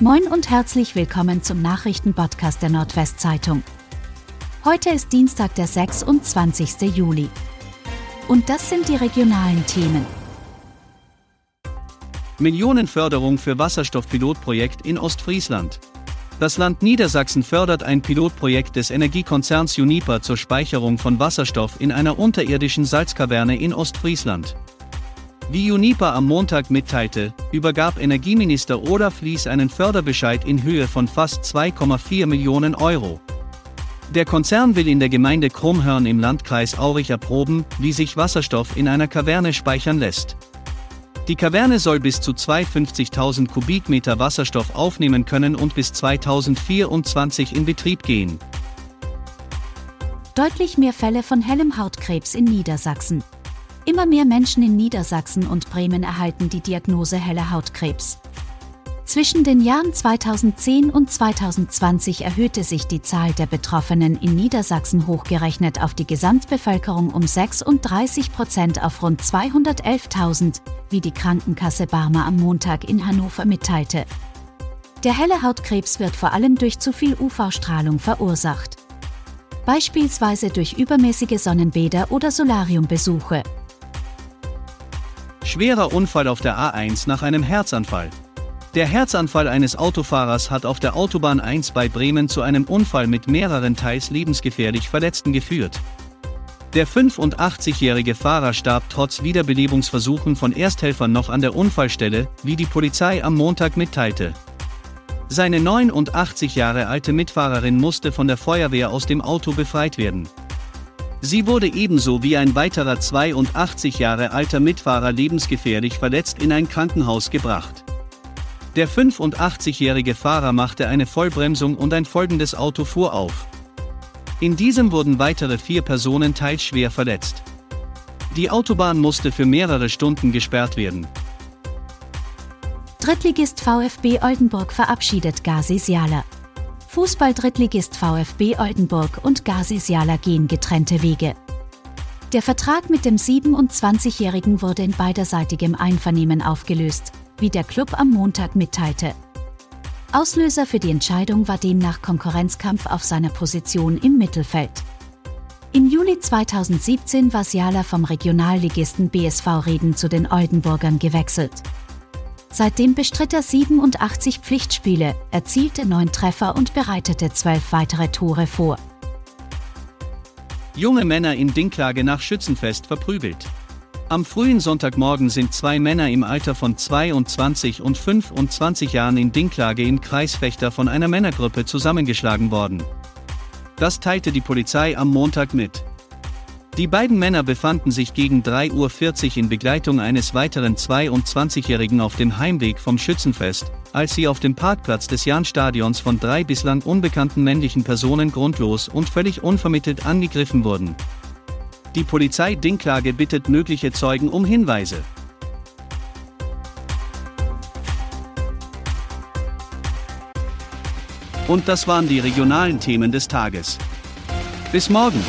Moin und herzlich willkommen zum Nachrichtenpodcast der Nordwestzeitung. Heute ist Dienstag, der 26. Juli. Und das sind die regionalen Themen. Millionenförderung für Wasserstoffpilotprojekt in Ostfriesland. Das Land Niedersachsen fördert ein Pilotprojekt des Energiekonzerns Uniper zur Speicherung von Wasserstoff in einer unterirdischen Salzkaverne in Ostfriesland. Wie Uniper am Montag mitteilte, übergab Energieminister Olaf Lies einen Förderbescheid in Höhe von fast 2,4 Millionen Euro. Der Konzern will in der Gemeinde Krummhörn im Landkreis Aurich erproben, wie sich Wasserstoff in einer Kaverne speichern lässt. Die Kaverne soll bis zu 250.000 Kubikmeter Wasserstoff aufnehmen können und bis 2024 in Betrieb gehen. Deutlich mehr Fälle von hellem Hautkrebs in Niedersachsen. Immer mehr Menschen in Niedersachsen und Bremen erhalten die Diagnose heller Hautkrebs. Zwischen den Jahren 2010 und 2020 erhöhte sich die Zahl der Betroffenen in Niedersachsen hochgerechnet auf die Gesamtbevölkerung um 36 Prozent auf rund 211.000, wie die Krankenkasse Barmer am Montag in Hannover mitteilte. Der helle Hautkrebs wird vor allem durch zu viel UV-Strahlung verursacht. Beispielsweise durch übermäßige Sonnenbäder oder Solariumbesuche. Schwerer Unfall auf der A1 nach einem Herzanfall. Der Herzanfall eines Autofahrers hat auf der Autobahn 1 bei Bremen zu einem Unfall mit mehreren teils lebensgefährlich Verletzten geführt. Der 85-jährige Fahrer starb trotz Wiederbelebungsversuchen von Ersthelfern noch an der Unfallstelle, wie die Polizei am Montag mitteilte. Seine 89 Jahre alte Mitfahrerin musste von der Feuerwehr aus dem Auto befreit werden. Sie wurde ebenso wie ein weiterer 82 Jahre alter Mitfahrer lebensgefährlich verletzt in ein Krankenhaus gebracht. Der 85-jährige Fahrer machte eine Vollbremsung und ein folgendes Auto fuhr auf. In diesem wurden weitere vier Personen teils schwer verletzt. Die Autobahn musste für mehrere Stunden gesperrt werden. Drittligist VfB Oldenburg verabschiedet Gazi Siala. Fußball-Drittligist VfB Oldenburg und Gazi Siala gehen getrennte Wege. Der Vertrag mit dem 27-Jährigen wurde in beiderseitigem Einvernehmen aufgelöst, wie der Club am Montag mitteilte. Auslöser für die Entscheidung war demnach Konkurrenzkampf auf seiner Position im Mittelfeld. Im Juli 2017 war Siala vom Regionalligisten BSV Reden zu den Oldenburgern gewechselt. Seitdem bestritt er 87 Pflichtspiele, erzielte neun Treffer und bereitete zwölf weitere Tore vor. Junge Männer in Dinklage nach Schützenfest verprügelt. Am frühen Sonntagmorgen sind zwei Männer im Alter von 22 und 25 Jahren in Dinklage im Kreisfechter von einer Männergruppe zusammengeschlagen worden. Das teilte die Polizei am Montag mit. Die beiden Männer befanden sich gegen 3.40 Uhr in Begleitung eines weiteren 22-Jährigen auf dem Heimweg vom Schützenfest, als sie auf dem Parkplatz des Jahnstadions von drei bislang unbekannten männlichen Personen grundlos und völlig unvermittelt angegriffen wurden. Die Polizei Dinklage bittet mögliche Zeugen um Hinweise. Und das waren die regionalen Themen des Tages. Bis morgen!